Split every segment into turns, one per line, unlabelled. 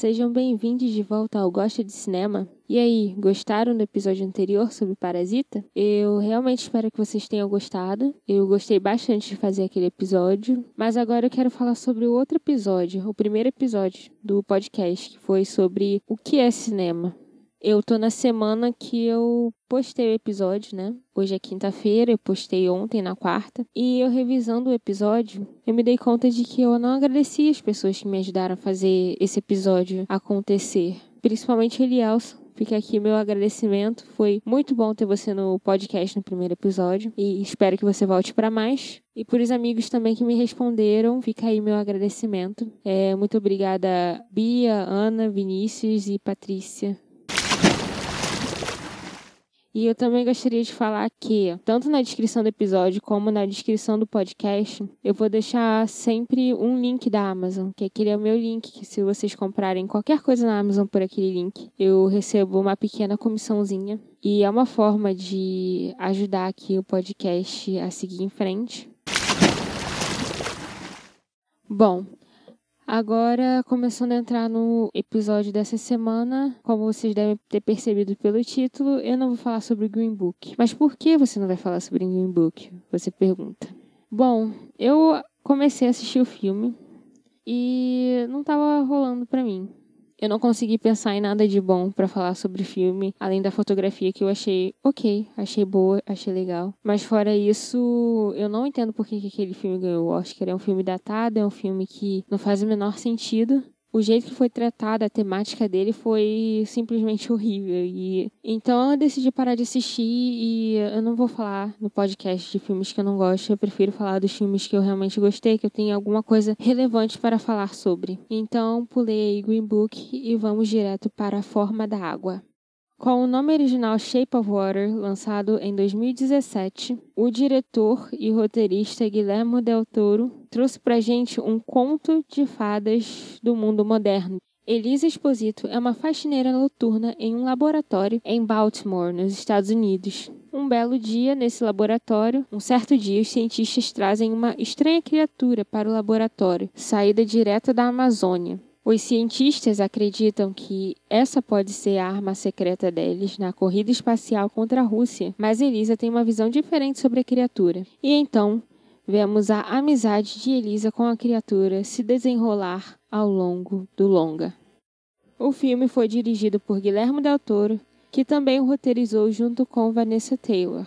sejam bem-vindos de volta ao Gosta de Cinema. E aí, gostaram do episódio anterior sobre Parasita? Eu realmente espero que vocês tenham gostado. Eu gostei bastante de fazer aquele episódio, mas agora eu quero falar sobre o outro episódio, o primeiro episódio do podcast, que foi sobre o que é cinema. Eu tô na semana que eu postei o episódio, né? Hoje é quinta-feira, eu postei ontem na quarta. E eu revisando o episódio, eu me dei conta de que eu não agradeci as pessoas que me ajudaram a fazer esse episódio acontecer. Principalmente Elielson. Fica aqui meu agradecimento. Foi muito bom ter você no podcast no primeiro episódio. E espero que você volte para mais. E por os amigos também que me responderam, fica aí meu agradecimento. É, muito obrigada, Bia, Ana, Vinícius e Patrícia. E eu também gostaria de falar que, tanto na descrição do episódio como na descrição do podcast, eu vou deixar sempre um link da Amazon, que aquele é o meu link, que se vocês comprarem qualquer coisa na Amazon por aquele link, eu recebo uma pequena comissãozinha. E é uma forma de ajudar aqui o podcast a seguir em frente. Bom, Agora, começando a entrar no episódio dessa semana, como vocês devem ter percebido pelo título, eu não vou falar sobre Green Book. Mas por que você não vai falar sobre Green Book? Você pergunta. Bom, eu comecei a assistir o filme e não estava rolando para mim. Eu não consegui pensar em nada de bom para falar sobre o filme, além da fotografia que eu achei ok, achei boa, achei legal. Mas fora isso, eu não entendo por que aquele filme ganhou o Oscar. É um filme datado, é um filme que não faz o menor sentido o jeito que foi tratada a temática dele foi simplesmente horrível. E então eu decidi parar de assistir e eu não vou falar no podcast de filmes que eu não gosto, eu prefiro falar dos filmes que eu realmente gostei, que eu tenho alguma coisa relevante para falar sobre. Então pulei Green Book e vamos direto para a forma da água. Com o nome original Shape of Water, lançado em 2017, o diretor e roteirista Guillermo del Toro trouxe pra gente um conto de fadas do mundo moderno. Elisa Esposito é uma faxineira noturna em um laboratório em Baltimore, nos Estados Unidos. Um belo dia, nesse laboratório, um certo dia, os cientistas trazem uma estranha criatura para o laboratório, saída direta da Amazônia. Os cientistas acreditam que essa pode ser a arma secreta deles na corrida espacial contra a Rússia, mas Elisa tem uma visão diferente sobre a criatura. E então, vemos a amizade de Elisa com a criatura se desenrolar ao longo do longa. O filme foi dirigido por Guilherme Del Toro, que também roteirizou junto com Vanessa Taylor.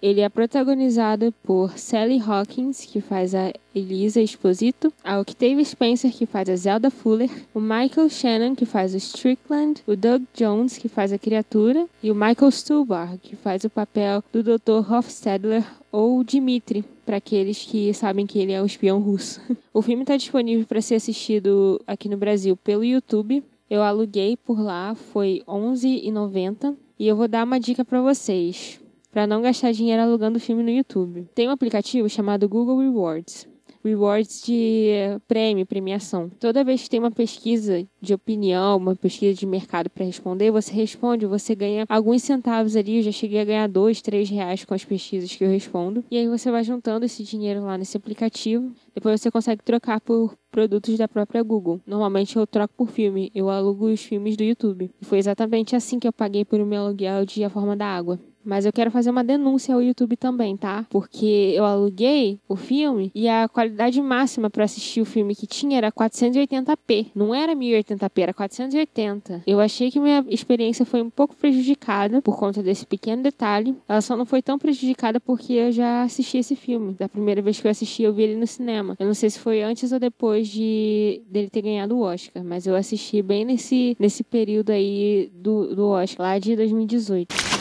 Ele é protagonizado por Sally Hawkins, que faz a Elisa Exposito, a Octavia Spencer, que faz a Zelda Fuller, o Michael Shannon, que faz o Strickland, o Doug Jones, que faz a criatura, e o Michael Stuhlbarg, que faz o papel do Dr. Hofstadler ou Dimitri, para aqueles que sabem que ele é um espião russo. O filme está disponível para ser assistido aqui no Brasil pelo YouTube. Eu aluguei por lá, foi R$ 11,90. E eu vou dar uma dica para vocês para não gastar dinheiro alugando filme no YouTube. Tem um aplicativo chamado Google Rewards. Rewards de prêmio, premiação. Toda vez que tem uma pesquisa de opinião, uma pesquisa de mercado para responder, você responde, você ganha alguns centavos ali. Eu já cheguei a ganhar dois, três reais com as pesquisas que eu respondo. E aí você vai juntando esse dinheiro lá nesse aplicativo. Depois você consegue trocar por produtos da própria Google. Normalmente eu troco por filme, eu alugo os filmes do YouTube. E foi exatamente assim que eu paguei por meu aluguel de A Forma da Água. Mas eu quero fazer uma denúncia ao YouTube também, tá? Porque eu aluguei o filme e a qualidade máxima para assistir o filme que tinha era 480p. Não era 1080p, era 480. Eu achei que minha experiência foi um pouco prejudicada por conta desse pequeno detalhe. Ela só não foi tão prejudicada porque eu já assisti esse filme. Da primeira vez que eu assisti, eu vi ele no cinema. Eu não sei se foi antes ou depois de dele ter ganhado o Oscar, mas eu assisti bem nesse, nesse período aí do, do Oscar, lá de 2018.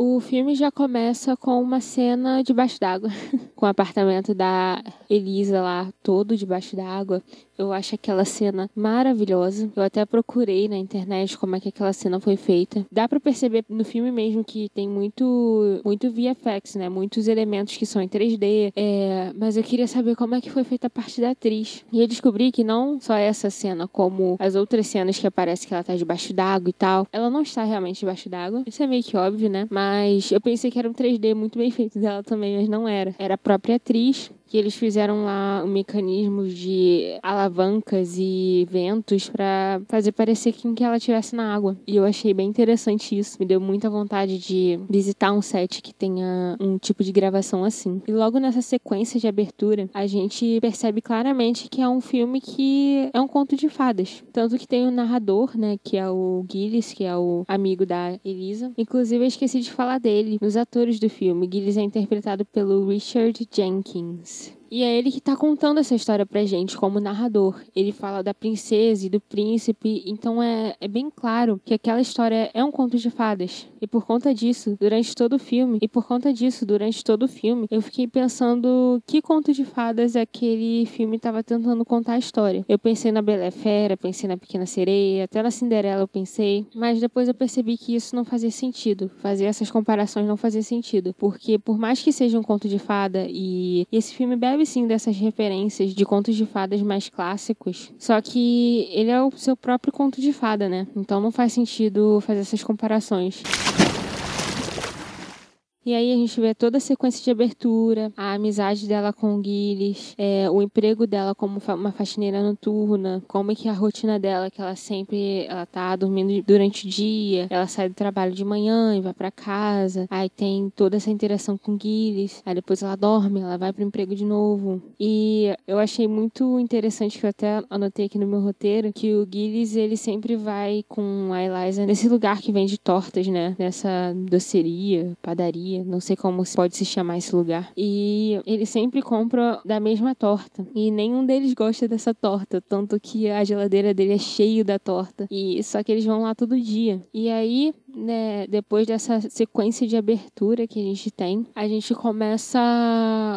O filme já começa com uma cena debaixo d'água, com o apartamento da Elisa lá todo debaixo d'água. Eu acho aquela cena maravilhosa. Eu até procurei na internet como é que aquela cena foi feita. Dá para perceber no filme mesmo que tem muito, muito VFX, né? Muitos elementos que são em 3D. É... Mas eu queria saber como é que foi feita a parte da atriz. E eu descobri que não só essa cena, como as outras cenas que aparece que ela tá debaixo d'água e tal, ela não está realmente debaixo d'água. Isso é meio que óbvio, né? Mas eu pensei que era um 3D muito bem feito dela também, mas não era. Era a própria atriz que eles fizeram lá um mecanismo de alavancas e ventos para fazer parecer que, que ela estivesse na água. E eu achei bem interessante isso. Me deu muita vontade de visitar um set que tenha um tipo de gravação assim. E logo nessa sequência de abertura, a gente percebe claramente que é um filme que é um conto de fadas. Tanto que tem o narrador, né, que é o Gillis, que é o amigo da Elisa. Inclusive, eu esqueci de falar dele nos atores do filme. Gillis é interpretado pelo Richard Jenkins acontece. E é ele que tá contando essa história pra gente como narrador. Ele fala da princesa e do príncipe, então é, é bem claro que aquela história é um conto de fadas. E por conta disso, durante todo o filme, e por conta disso, durante todo o filme, eu fiquei pensando que conto de fadas aquele filme estava tentando contar a história. Eu pensei na Bela Fera, pensei na Pequena Sereia, até na Cinderela eu pensei, mas depois eu percebi que isso não fazia sentido. Fazer essas comparações não fazia sentido, porque por mais que seja um conto de fada e, e esse filme bebe sim dessas referências de contos de fadas mais clássicos. Só que ele é o seu próprio conto de fada, né? Então não faz sentido fazer essas comparações. E aí a gente vê toda a sequência de abertura, a amizade dela com o Gilles, é, o emprego dela como uma faxineira noturna, como é que é a rotina dela, que ela sempre ela tá dormindo durante o dia, ela sai do trabalho de manhã e vai para casa, aí tem toda essa interação com o Gilles, aí depois ela dorme, ela vai pro emprego de novo. E eu achei muito interessante que eu até anotei aqui no meu roteiro que o Gilles ele sempre vai com a Eliza nesse lugar que vende tortas, né? Nessa doceria, padaria não sei como pode se chamar esse lugar. E ele sempre compra da mesma torta. E nenhum deles gosta dessa torta, tanto que a geladeira dele é cheio da torta. E só que eles vão lá todo dia. E aí né, depois dessa sequência de abertura que a gente tem, a gente começa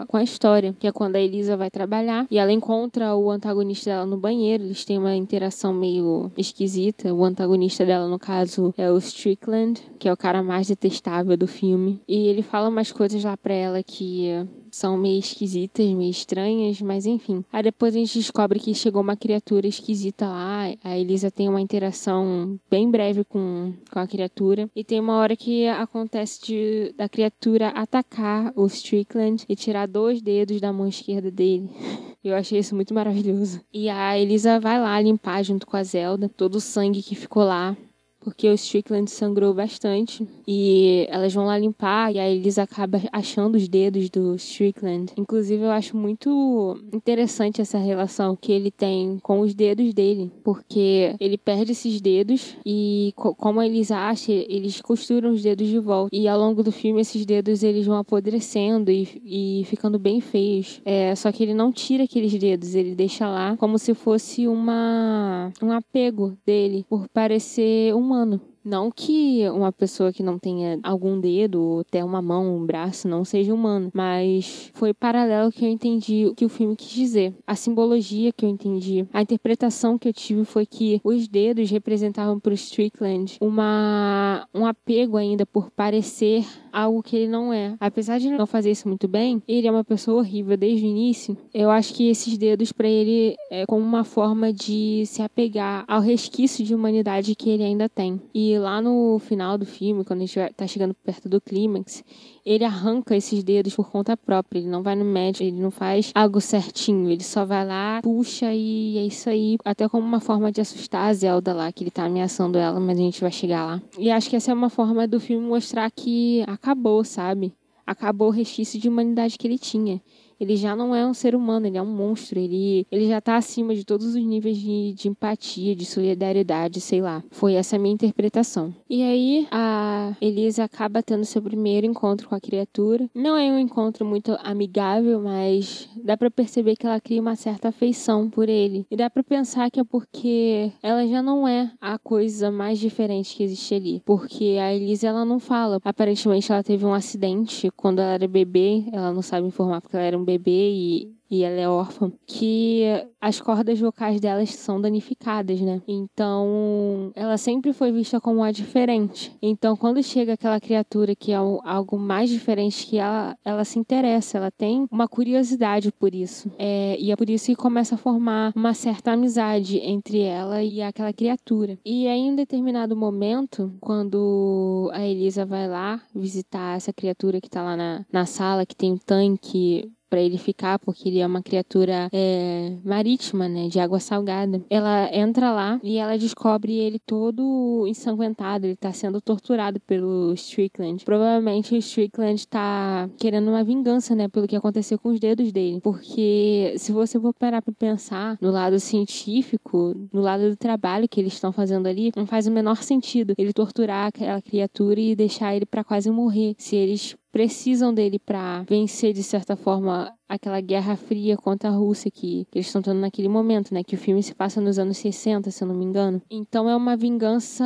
com a história, que é quando a Elisa vai trabalhar e ela encontra o antagonista dela no banheiro. Eles têm uma interação meio esquisita. O antagonista dela, no caso, é o Strickland, que é o cara mais detestável do filme. E ele fala umas coisas lá pra ela que são meio esquisitas, meio estranhas, mas enfim. Aí depois a gente descobre que chegou uma criatura esquisita lá. A Elisa tem uma interação bem breve com, com a criatura. E tem uma hora que acontece de, da criatura atacar o Strickland e tirar dois dedos da mão esquerda dele. Eu achei isso muito maravilhoso. E a Elisa vai lá limpar junto com a Zelda todo o sangue que ficou lá porque o Strickland sangrou bastante. E elas vão lá limpar e aí eles acabam achando os dedos do Strickland. Inclusive, eu acho muito interessante essa relação que ele tem com os dedos dele, porque ele perde esses dedos e, como eles acham, eles costuram os dedos de volta. E ao longo do filme, esses dedos eles vão apodrecendo e, e ficando bem feios. É, só que ele não tira aqueles dedos, ele deixa lá como se fosse uma um apego dele por parecer um humano. Não que uma pessoa que não tenha algum dedo, ou até uma mão, um braço, não seja humano, mas foi paralelo que eu entendi o que o filme quis dizer. A simbologia que eu entendi, a interpretação que eu tive foi que os dedos representavam para o Strickland uma, um apego ainda por parecer algo que ele não é. Apesar de não fazer isso muito bem, ele é uma pessoa horrível desde o início. Eu acho que esses dedos para ele é como uma forma de se apegar ao resquício de humanidade que ele ainda tem. E lá no final do filme, quando a gente tá chegando perto do clímax, ele arranca esses dedos por conta própria. Ele não vai no médico, ele não faz algo certinho. Ele só vai lá, puxa e é isso aí. Até como uma forma de assustar a Zelda lá, que ele tá ameaçando ela, mas a gente vai chegar lá. E acho que essa é uma forma do filme mostrar que acabou, sabe? Acabou o resquício de humanidade que ele tinha ele já não é um ser humano, ele é um monstro. Ele, ele já tá acima de todos os níveis de, de empatia, de solidariedade, sei lá. Foi essa a minha interpretação. E aí a Elisa acaba tendo seu primeiro encontro com a criatura. Não é um encontro muito amigável, mas dá para perceber que ela cria uma certa afeição por ele. E dá para pensar que é porque ela já não é a coisa mais diferente que existe ali. Porque a Elisa ela não fala. Aparentemente ela teve um acidente quando ela era bebê, ela não sabe informar porque ela era um bebê e e ela é órfã, que as cordas vocais delas são danificadas, né? Então, ela sempre foi vista como a diferente. Então, quando chega aquela criatura que é algo mais diferente que ela, ela se interessa, ela tem uma curiosidade por isso. É, e é por isso que começa a formar uma certa amizade entre ela e aquela criatura. E aí, em determinado momento, quando a Elisa vai lá visitar essa criatura que tá lá na, na sala, que tem um tanque para ele ficar, porque ele é uma criatura é, marítima, né, de água salgada. Ela entra lá e ela descobre ele todo ensanguentado, ele tá sendo torturado pelo Strickland. Provavelmente o Strickland tá querendo uma vingança, né, pelo que aconteceu com os dedos dele, porque se você for parar para pensar no lado científico, no lado do trabalho que eles estão fazendo ali, não faz o menor sentido ele torturar aquela criatura e deixar ele para quase morrer. Se eles precisam dele para vencer de certa forma aquela guerra fria contra a Rússia que, que eles estão tendo naquele momento, né? Que o filme se passa nos anos 60, se eu não me engano. Então é uma vingança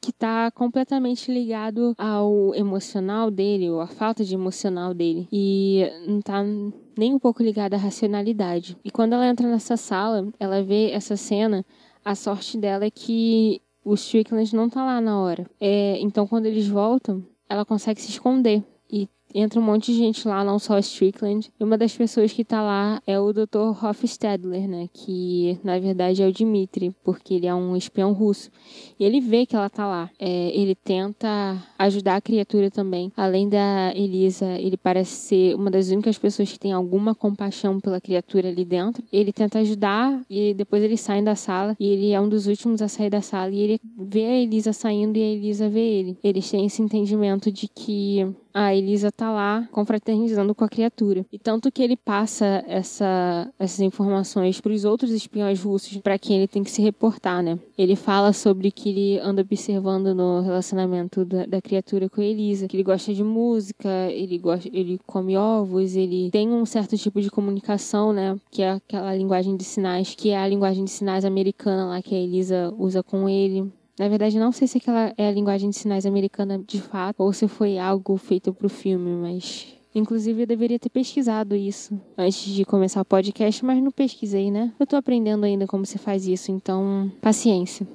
que tá completamente ligado ao emocional dele, ou à falta de emocional dele. E não tá nem um pouco ligada à racionalidade. E quando ela entra nessa sala, ela vê essa cena, a sorte dela é que o Strickland não tá lá na hora. É, então quando eles voltam, ela consegue se esconder entra um monte de gente lá, não só Strickland. E uma das pessoas que tá lá é o Dr. Hofstadler, né? Que na verdade é o Dmitri, porque ele é um espião russo. E ele vê que ela tá lá. É, ele tenta ajudar a criatura também. Além da Elisa, ele parece ser uma das únicas pessoas que tem alguma compaixão pela criatura ali dentro. Ele tenta ajudar e depois eles saem da sala. E ele é um dos últimos a sair da sala. E ele vê a Elisa saindo e a Elisa vê ele. Eles têm esse entendimento de que a Elisa tá lá confraternizando com a criatura. E tanto que ele passa essa, essas informações para os outros espiões russos para quem ele tem que se reportar, né? Ele fala sobre que ele anda observando no relacionamento da, da criatura com a Elisa, que ele gosta de música, ele gosta, ele come ovos, ele tem um certo tipo de comunicação, né? Que é aquela linguagem de sinais, que é a linguagem de sinais americana lá que a Elisa usa com ele. Na verdade, não sei se aquela é a linguagem de sinais americana de fato ou se foi algo feito para o filme, mas Inclusive, eu deveria ter pesquisado isso antes de começar o podcast, mas não pesquisei, né? Eu tô aprendendo ainda como se faz isso, então paciência.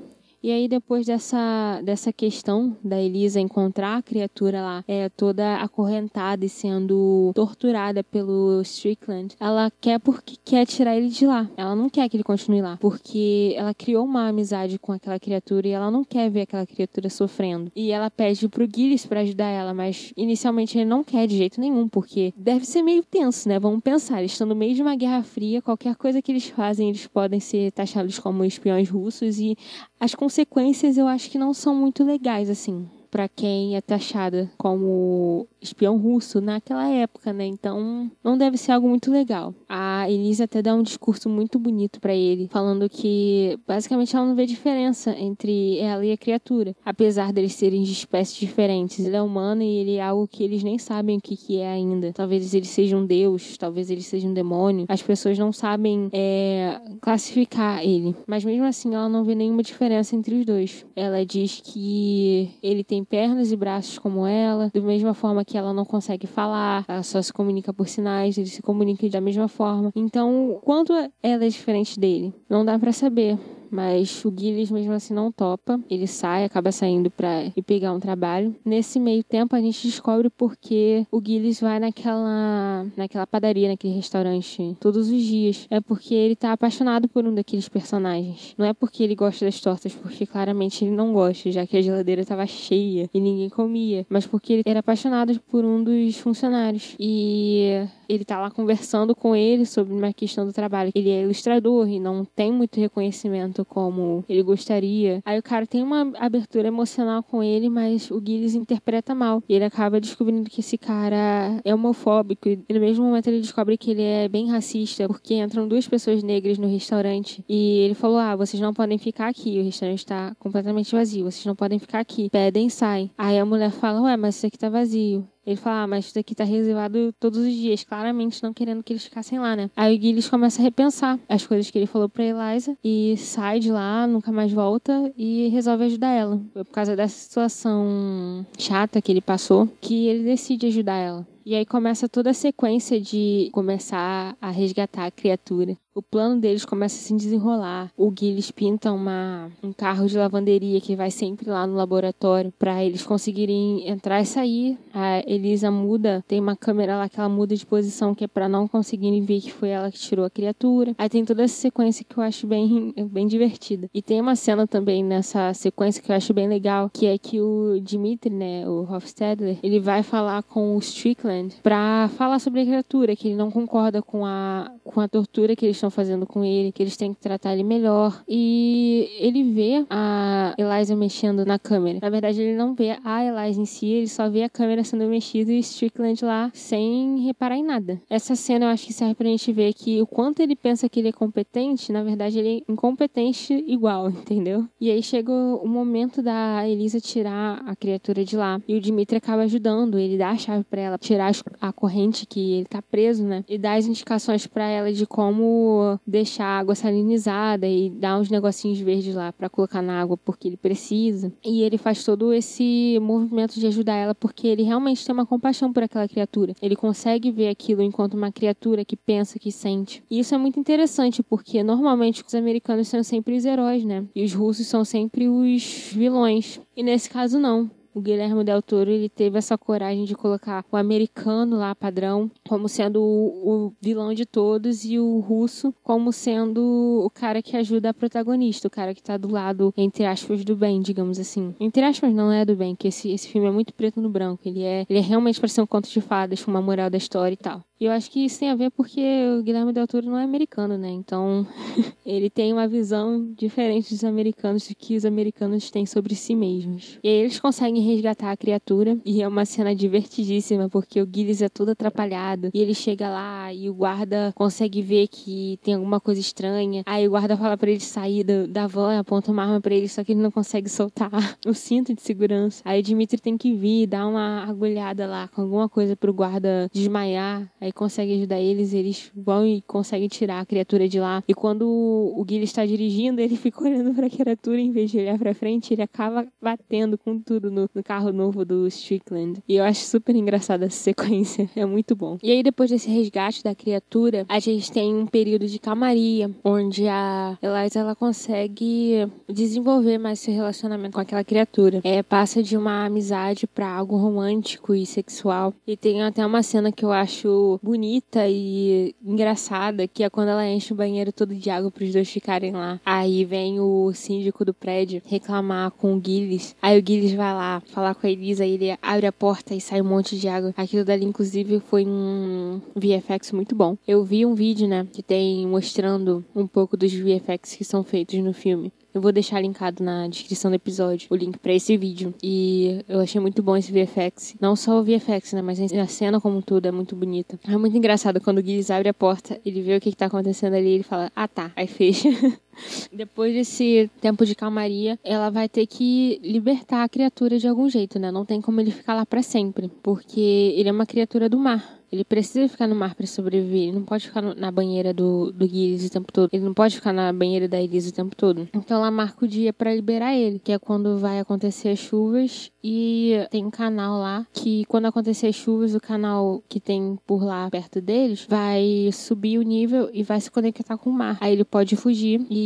E aí, depois dessa, dessa questão da Elisa encontrar a criatura lá, é toda acorrentada e sendo torturada pelo Strickland, ela quer porque quer tirar ele de lá. Ela não quer que ele continue lá, porque ela criou uma amizade com aquela criatura e ela não quer ver aquela criatura sofrendo. E ela pede pro Gillis para ajudar ela, mas inicialmente ele não quer de jeito nenhum, porque deve ser meio tenso, né? Vamos pensar, eles estão no meio de uma guerra fria, qualquer coisa que eles fazem, eles podem ser taxados como espiões russos e as consequências eu acho que não são muito legais, assim para quem é taxada como espião russo naquela época, né? Então, não deve ser algo muito legal. A Elisa até dá um discurso muito bonito para ele, falando que basicamente ela não vê diferença entre ela e a criatura, apesar deles serem de espécies diferentes. Ele é humano e ele é algo que eles nem sabem o que, que é ainda. Talvez ele seja um deus, talvez ele seja um demônio. As pessoas não sabem é, classificar ele, mas mesmo assim ela não vê nenhuma diferença entre os dois. Ela diz que ele tem pernas e braços como ela, da mesma forma que ela não consegue falar, ela só se comunica por sinais, ele se comunica da mesma forma. Então, quanto ela é diferente dele? Não dá para saber mas o Gilles mesmo assim não topa. Ele sai, acaba saindo para ir pegar um trabalho. Nesse meio tempo a gente descobre porque o Gilles vai naquela naquela padaria, naquele restaurante todos os dias. É porque ele tá apaixonado por um daqueles personagens. Não é porque ele gosta das tortas, porque claramente ele não gosta, já que a geladeira estava cheia e ninguém comia, mas porque ele era apaixonado por um dos funcionários. E ele tá lá conversando com ele sobre uma questão do trabalho. Ele é ilustrador e não tem muito reconhecimento como ele gostaria. Aí o cara tem uma abertura emocional com ele, mas o Gilles interpreta mal. E ele acaba descobrindo que esse cara é homofóbico. E no mesmo momento ele descobre que ele é bem racista, porque entram duas pessoas negras no restaurante. E ele falou: Ah, vocês não podem ficar aqui. O restaurante está completamente vazio. Vocês não podem ficar aqui. Pedem, saem. Aí a mulher fala: Ué, mas isso aqui tá vazio. Ele fala, ah, mas isso daqui tá reservado todos os dias, claramente não querendo que eles ficassem lá, né? Aí o Gilles começa a repensar as coisas que ele falou pra Eliza e sai de lá, nunca mais volta e resolve ajudar ela. Foi por causa dessa situação chata que ele passou que ele decide ajudar ela. E aí começa toda a sequência de começar a resgatar a criatura. O plano deles começa a se desenrolar. O Gilles pinta uma, um carro de lavanderia que vai sempre lá no laboratório para eles conseguirem entrar e sair. A Elisa muda, tem uma câmera lá que ela muda de posição que é para não conseguirem ver que foi ela que tirou a criatura. Aí tem toda essa sequência que eu acho bem, bem divertida. E tem uma cena também nessa sequência que eu acho bem legal, que é que o Dimitri, né, o Hofstadler, ele vai falar com o Strickland para falar sobre a criatura, que ele não concorda com a, com a tortura que eles estão fazendo com ele, que eles têm que tratar ele melhor. E ele vê a Eliza mexendo na câmera. Na verdade, ele não vê a Eliza em si, ele só vê a câmera sendo mexida e Strickland lá sem reparar em nada. Essa cena eu acho que serve pra gente ver que o quanto ele pensa que ele é competente, na verdade ele é incompetente igual, entendeu? E aí chega o momento da Elisa tirar a criatura de lá. E o Dimitri acaba ajudando, ele dá a chave para ela tirar a corrente que ele tá preso, né? E dá as indicações para ela de como deixar a água salinizada e dar uns negocinhos verdes lá para colocar na água porque ele precisa. E ele faz todo esse movimento de ajudar ela porque ele realmente tem uma compaixão por aquela criatura. Ele consegue ver aquilo enquanto uma criatura que pensa, que sente. E isso é muito interessante porque normalmente os americanos são sempre os heróis, né? E os russos são sempre os vilões. E nesse caso não o Guilherme Del Toro ele teve essa coragem de colocar o americano lá padrão como sendo o, o, vilão de todos e o russo como sendo o cara que ajuda a protagonista, o cara que tá do lado entre aspas do bem, digamos assim. Entre aspas não é do bem, que esse, esse filme é muito preto no branco, ele é ele é realmente para ser um conto de fadas com uma moral da história e tal. E eu acho que isso tem a ver porque o Guilherme Del Toro não é americano, né? Então, ele tem uma visão diferente dos americanos do que os americanos têm sobre si mesmos. E aí eles conseguem resgatar a criatura e é uma cena divertidíssima porque o Gilles é todo atrapalhado e ele chega lá e o guarda consegue ver que tem alguma coisa estranha. Aí o guarda fala para ele sair do, da van, aponta uma arma para ele, só que ele não consegue soltar o cinto de segurança. Aí o Dimitri tem que vir, dar uma agulhada lá com alguma coisa pro guarda desmaiar aí consegue ajudar eles, eles vão e conseguem tirar a criatura de lá. E quando o Guilherme está dirigindo, ele fica olhando para a criatura em vez de olhar para frente, ele acaba batendo com tudo no, no, carro novo do Strickland. E eu acho super engraçada essa sequência, é muito bom. E aí depois desse resgate da criatura, a gente tem um período de calmaria, onde a Eliza ela consegue desenvolver mais seu relacionamento com aquela criatura. É, passa de uma amizade para algo romântico e sexual. E tem até uma cena que eu acho bonita e engraçada, que é quando ela enche o banheiro todo de água para os dois ficarem lá. Aí vem o síndico do prédio reclamar com o Gilles. Aí o Gilles vai lá falar com a Elisa ele abre a porta e sai um monte de água. Aquilo dali, inclusive, foi um VFX muito bom. Eu vi um vídeo, né, que tem mostrando um pouco dos VFX que são feitos no filme. Eu vou deixar linkado na descrição do episódio o link para esse vídeo. E eu achei muito bom esse VFX. Não só o VFX, né? Mas a cena como tudo é muito bonita. É muito engraçado quando o Guiz abre a porta, ele vê o que, que tá acontecendo ali e ele fala, ah tá, aí fecha. Depois desse tempo de calmaria, ela vai ter que libertar a criatura de algum jeito, né? Não tem como ele ficar lá para sempre, porque ele é uma criatura do mar. Ele precisa ficar no mar para sobreviver. Ele não pode ficar na banheira do, do Gilles o tempo todo. Ele não pode ficar na banheira da Elisa o tempo todo. Então ela marca o dia para liberar ele, que é quando vai acontecer as chuvas. E tem um canal lá que, quando acontecer as chuvas, o canal que tem por lá perto deles vai subir o nível e vai se conectar com o mar. Aí ele pode fugir e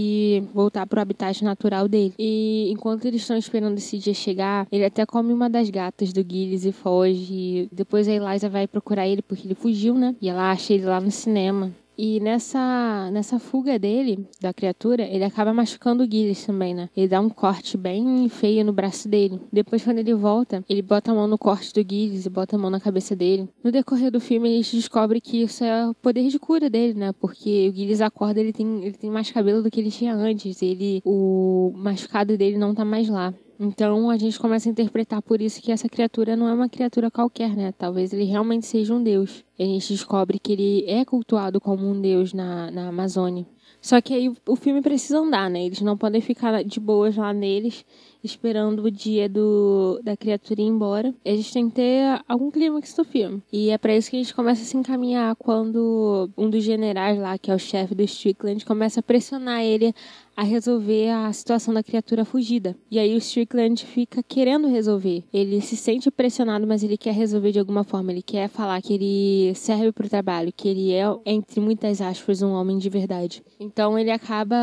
voltar pro habitat natural dele. E enquanto eles estão esperando esse dia chegar, ele até come uma das gatas do Gilles e foge. Depois a Eliza vai procurar ele porque ele fugiu, né? E ela acha ele lá no cinema. E nessa, nessa fuga dele, da criatura, ele acaba machucando o Gilles também, né? Ele dá um corte bem feio no braço dele. Depois, quando ele volta, ele bota a mão no corte do Gilles e bota a mão na cabeça dele. No decorrer do filme, a gente descobre que isso é o poder de cura dele, né? Porque o Gilles acorda, ele tem, ele tem mais cabelo do que ele tinha antes. Ele, o machucado dele não tá mais lá. Então a gente começa a interpretar por isso que essa criatura não é uma criatura qualquer, né? Talvez ele realmente seja um deus. E a gente descobre que ele é cultuado como um deus na, na Amazônia. Só que aí o filme precisa andar, né? Eles não podem ficar de boas lá neles, esperando o dia do, da criatura ir embora. A gente tem que ter algum clímax do filme. E é para isso que a gente começa a se encaminhar quando um dos generais lá, que é o chefe do Strickland, começa a pressionar ele a resolver a situação da criatura fugida. E aí o Strickland fica querendo resolver. Ele se sente pressionado, mas ele quer resolver de alguma forma. Ele quer falar que ele serve para o trabalho, que ele é, entre muitas aspas, um homem de verdade. Então ele acaba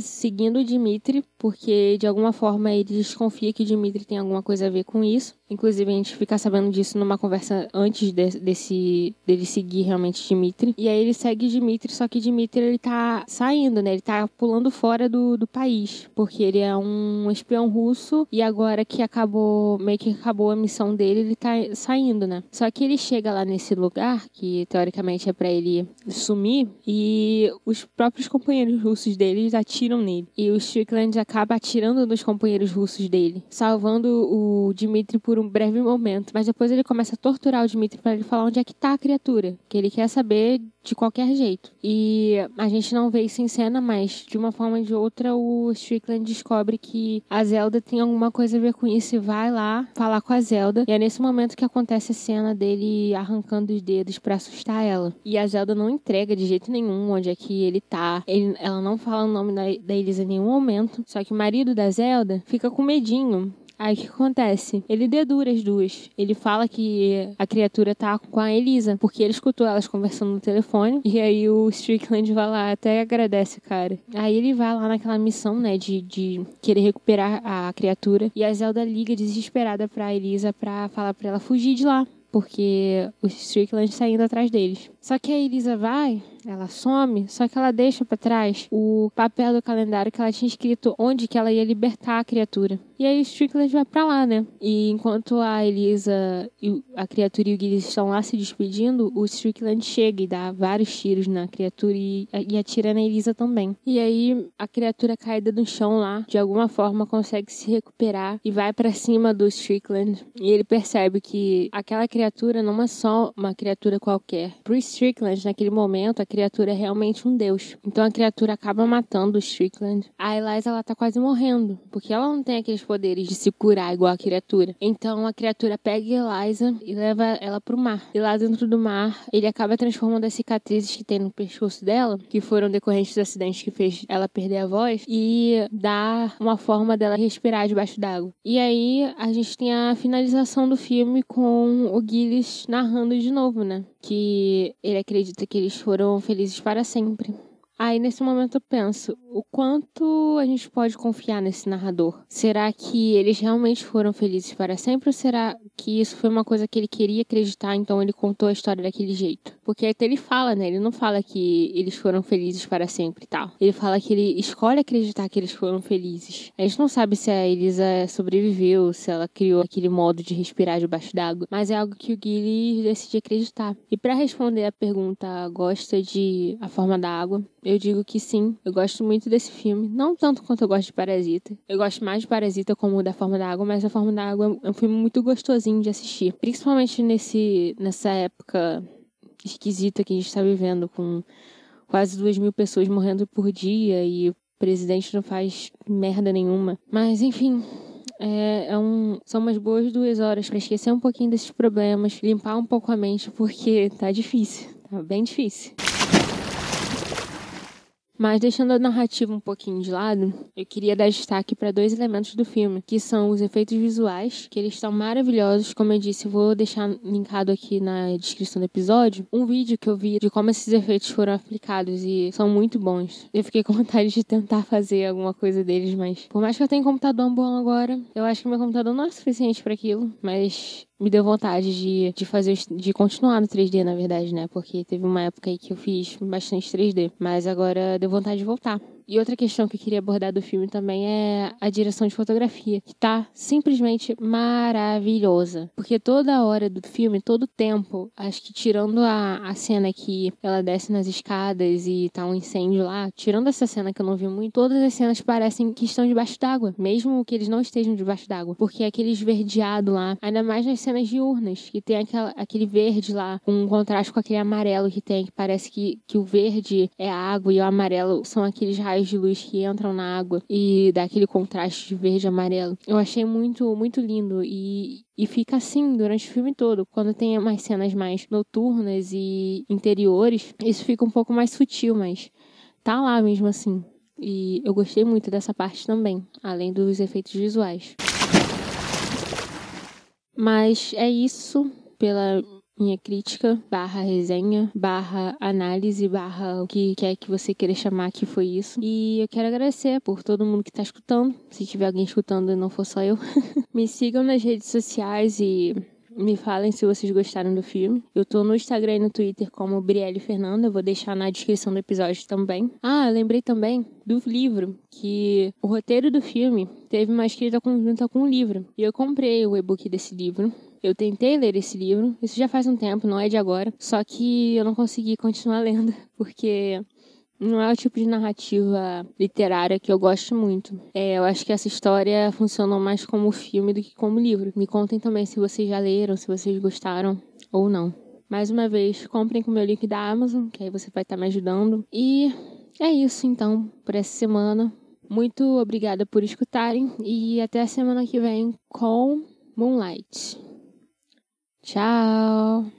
seguindo o Dimitri, porque de alguma forma ele desconfia que o Dimitri tem alguma coisa a ver com isso. Inclusive, a gente fica sabendo disso numa conversa antes de, desse dele seguir realmente Dimitri. E aí ele segue Dimitri, só que Dimitri ele tá saindo, né? Ele tá pulando fora do, do país. Porque ele é um espião russo e agora que acabou, meio que acabou a missão dele, ele tá saindo, né? Só que ele chega lá nesse lugar, que teoricamente é para ele sumir, e os próprios companheiros russos dele atiram nele. E o Strickland acaba atirando nos companheiros russos dele, salvando o Dimitri por um breve momento, mas depois ele começa a torturar o Dmitry para ele falar onde é que tá a criatura, que ele quer saber de qualquer jeito. E a gente não vê isso em cena, mas de uma forma ou de outra o Strickland descobre que a Zelda tem alguma coisa a ver com isso e vai lá falar com a Zelda. E é nesse momento que acontece a cena dele arrancando os dedos para assustar ela. E a Zelda não entrega de jeito nenhum onde é que ele tá. Ele, ela não fala o nome da, da Elisa em nenhum momento. Só que o marido da Zelda fica com medinho Aí o que acontece? Ele dedura as duas. Ele fala que a criatura tá com a Elisa, porque ele escutou elas conversando no telefone. E aí o Strickland vai lá até agradece, cara. Aí ele vai lá naquela missão, né, de, de querer recuperar a criatura. E a Zelda liga desesperada pra Elisa pra falar pra ela fugir de lá porque o Strickland está indo atrás deles. Só que a Elisa vai, ela some, só que ela deixa para trás o papel do calendário que ela tinha escrito onde que ela ia libertar a criatura. E aí o Strickland vai para lá, né? E enquanto a Elisa, a criatura e o Gilles estão lá se despedindo, o Strickland chega e dá vários tiros na criatura e, e atira na Elisa também. E aí a criatura caída no chão lá, de alguma forma consegue se recuperar e vai para cima do Strickland. E ele percebe que aquela criatura não é só uma criatura qualquer. Pro Strickland, naquele momento, a criatura é realmente um deus. Então a criatura acaba matando o Strickland. A Eliza, ela tá quase morrendo, porque ela não tem aqueles poderes de se curar igual a criatura. Então a criatura pega Eliza e leva ela pro mar. E lá dentro do mar, ele acaba transformando as cicatrizes que tem no pescoço dela, que foram decorrentes do acidente que fez ela perder a voz, e dá uma forma dela respirar debaixo d'água. E aí a gente tem a finalização do filme com o Gilles narrando de novo, né? Que ele acredita que eles foram felizes para sempre. Aí nesse momento eu penso, o quanto a gente pode confiar nesse narrador? Será que eles realmente foram felizes para sempre ou será que isso foi uma coisa que ele queria acreditar, então ele contou a história daquele jeito? Porque até ele fala, né? Ele não fala que eles foram felizes para sempre e tal. Ele fala que ele escolhe acreditar que eles foram felizes. A gente não sabe se a Elisa sobreviveu, se ela criou aquele modo de respirar debaixo d'água, mas é algo que o Gilly decide acreditar. E para responder a pergunta, gosta de A Forma da Água? Eu digo que sim, eu gosto muito desse filme. Não tanto quanto eu gosto de Parasita. Eu gosto mais de Parasita como da Forma da Água, mas A Forma da Água é um filme muito gostosinho de assistir. Principalmente nesse, nessa época esquisita que a gente está vivendo, com quase duas mil pessoas morrendo por dia e o presidente não faz merda nenhuma. Mas, enfim, é, é, um, são umas boas duas horas para esquecer um pouquinho desses problemas, limpar um pouco a mente, porque tá difícil, tá bem difícil. Mas deixando a narrativa um pouquinho de lado, eu queria dar destaque para dois elementos do filme, que são os efeitos visuais, que eles estão maravilhosos. Como eu disse, eu vou deixar linkado aqui na descrição do episódio um vídeo que eu vi de como esses efeitos foram aplicados e são muito bons. Eu fiquei com vontade de tentar fazer alguma coisa deles, mas por mais que eu tenha um computador bom agora, eu acho que meu computador não é suficiente para aquilo. Mas me deu vontade de, de fazer, de continuar no 3D, na verdade, né? Porque teve uma época aí que eu fiz bastante 3D, mas agora deu vontade de voltar. E outra questão que eu queria abordar do filme também é a direção de fotografia, que tá simplesmente maravilhosa. Porque toda hora do filme, todo tempo, acho que tirando a, a cena que ela desce nas escadas e tá um incêndio lá, tirando essa cena que eu não vi muito, todas as cenas parecem que estão debaixo d'água, mesmo que eles não estejam debaixo d'água. Porque é aquele esverdeado lá, ainda mais nas cenas diurnas, que tem aquela, aquele verde lá, com um contraste com aquele amarelo que tem, que parece que, que o verde é a água e o amarelo são aqueles raios de luz que entram na água e dá aquele contraste de verde e amarelo. Eu achei muito, muito lindo e, e fica assim durante o filme todo. Quando tem umas cenas mais noturnas e interiores, isso fica um pouco mais sutil, mas tá lá mesmo assim. E eu gostei muito dessa parte também, além dos efeitos visuais. Mas é isso pela minha crítica, barra resenha, barra análise, barra o que quer que você queira chamar que foi isso. E eu quero agradecer por todo mundo que tá escutando. Se tiver alguém escutando e não for só eu. Me sigam nas redes sociais e me falem se vocês gostaram do filme. Eu tô no Instagram e no Twitter como Brielle Fernanda. Eu vou deixar na descrição do episódio também. Ah, lembrei também do livro, que o roteiro do filme teve uma escrita conjunta com o livro. E eu comprei o e-book desse livro. Eu tentei ler esse livro, isso já faz um tempo, não é de agora, só que eu não consegui continuar lendo, porque não é o tipo de narrativa literária que eu gosto muito. É, eu acho que essa história funcionou mais como filme do que como livro. Me contem também se vocês já leram, se vocês gostaram ou não. Mais uma vez, comprem com o meu link da Amazon, que aí você vai estar me ajudando. E é isso então por essa semana. Muito obrigada por escutarem e até a semana que vem com Moonlight. Ciao.